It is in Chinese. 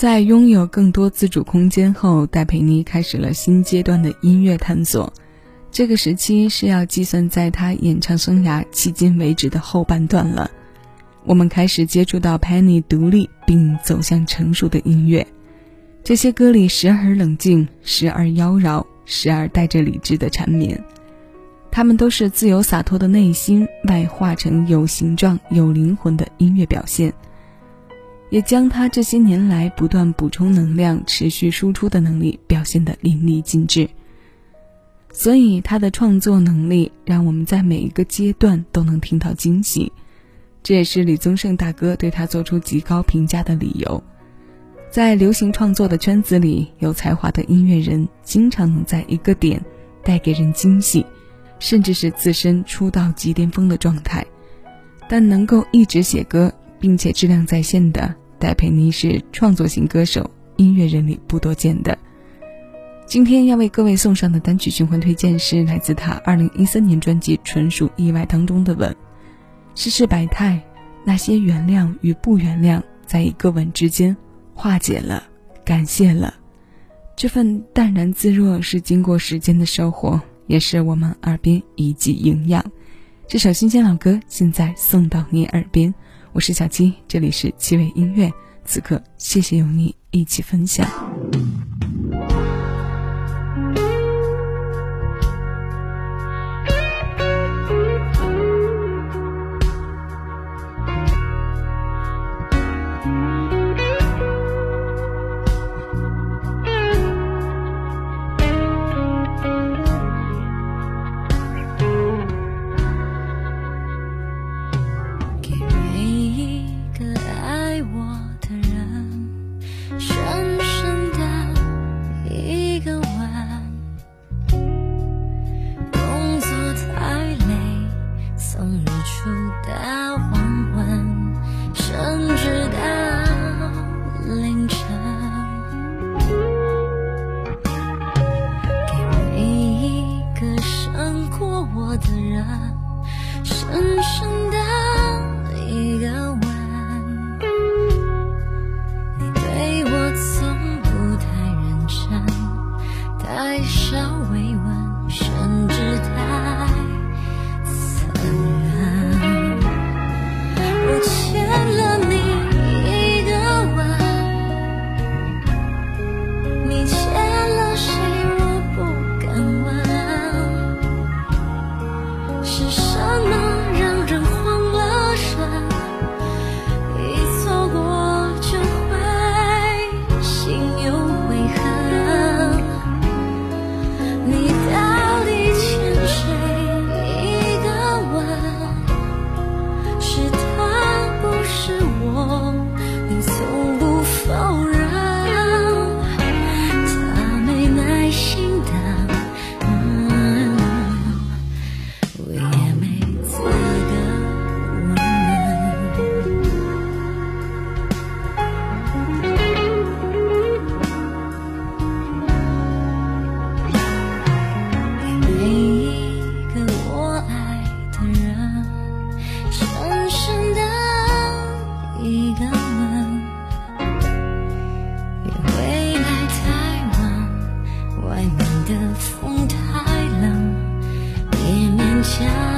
在拥有更多自主空间后，戴佩妮开始了新阶段的音乐探索。这个时期是要计算在她演唱生涯迄今为止的后半段了。我们开始接触到 Penny 独立并走向成熟的音乐。这些歌里时而冷静，时而妖娆，时而带着理智的缠绵。他们都是自由洒脱的内心外化成有形状、有灵魂的音乐表现。也将他这些年来不断补充能量、持续输出的能力表现得淋漓尽致。所以他的创作能力让我们在每一个阶段都能听到惊喜，这也是李宗盛大哥对他做出极高评价的理由。在流行创作的圈子里，有才华的音乐人经常能在一个点带给人惊喜，甚至是自身出道即巅峰的状态。但能够一直写歌并且质量在线的。戴佩妮是创作型歌手，音乐人里不多见的。今天要为各位送上的单曲循环推荐是来自他2013年专辑《纯属意外》当中的吻。世事百态，那些原谅与不原谅，在一个吻之间化解了，感谢了。这份淡然自若是经过时间的收获，也是我们耳边一剂营养。这首新鲜老歌现在送到你耳边。我是小鸡，这里是七味音乐。此刻，谢谢有你一起分享。想